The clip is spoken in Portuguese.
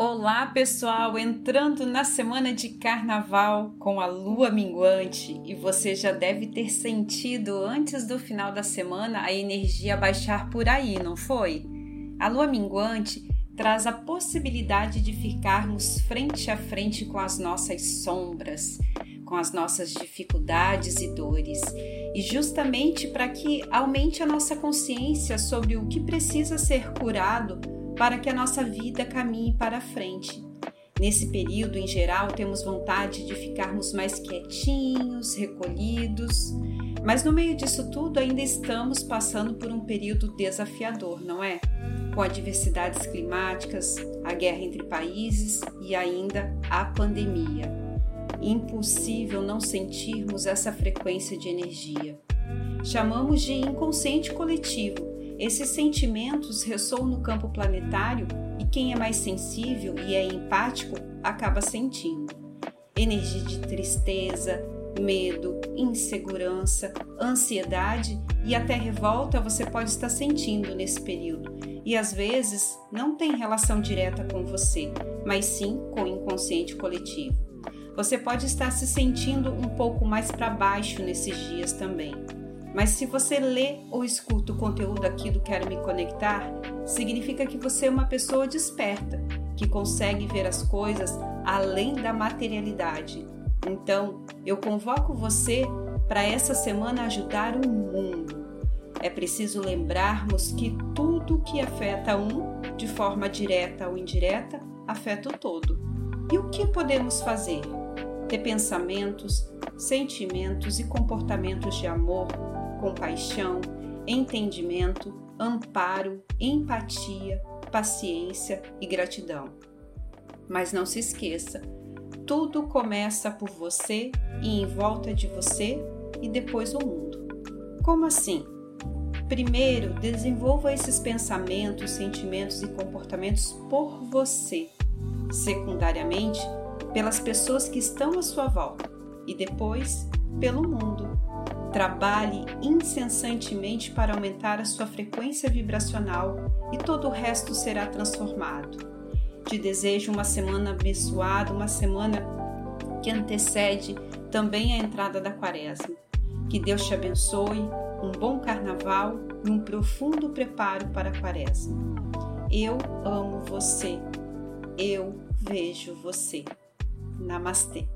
Olá, pessoal! Entrando na semana de carnaval com a lua minguante e você já deve ter sentido antes do final da semana a energia baixar por aí, não foi? A lua minguante traz a possibilidade de ficarmos frente a frente com as nossas sombras, com as nossas dificuldades e dores, e justamente para que aumente a nossa consciência sobre o que precisa ser curado para que a nossa vida caminhe para frente. Nesse período, em geral, temos vontade de ficarmos mais quietinhos, recolhidos, mas no meio disso tudo ainda estamos passando por um período desafiador, não é? Com adversidades climáticas, a guerra entre países e ainda a pandemia. Impossível não sentirmos essa frequência de energia. Chamamos de inconsciente coletivo esses sentimentos ressoam no campo planetário e quem é mais sensível e é empático acaba sentindo. Energia de tristeza, medo, insegurança, ansiedade e até revolta você pode estar sentindo nesse período. E às vezes não tem relação direta com você, mas sim com o inconsciente coletivo. Você pode estar se sentindo um pouco mais para baixo nesses dias também. Mas se você lê ou escuta o conteúdo aqui do Quero Me Conectar, significa que você é uma pessoa desperta, que consegue ver as coisas além da materialidade. Então, eu convoco você para essa semana ajudar o mundo. É preciso lembrarmos que tudo que afeta um, de forma direta ou indireta, afeta o todo. E o que podemos fazer? Ter pensamentos, sentimentos e comportamentos de amor, compaixão, entendimento, amparo, empatia, paciência e gratidão. Mas não se esqueça, tudo começa por você e em volta de você e depois o mundo. Como assim? Primeiro, desenvolva esses pensamentos, sentimentos e comportamentos por você. Secundariamente, pelas pessoas que estão à sua volta. E depois, pelo mundo. Trabalhe incessantemente para aumentar a sua frequência vibracional e todo o resto será transformado. Te desejo uma semana abençoada, uma semana que antecede também a entrada da quaresma. Que Deus te abençoe, um bom carnaval e um profundo preparo para a quaresma. Eu amo você. Eu vejo você. Namastê.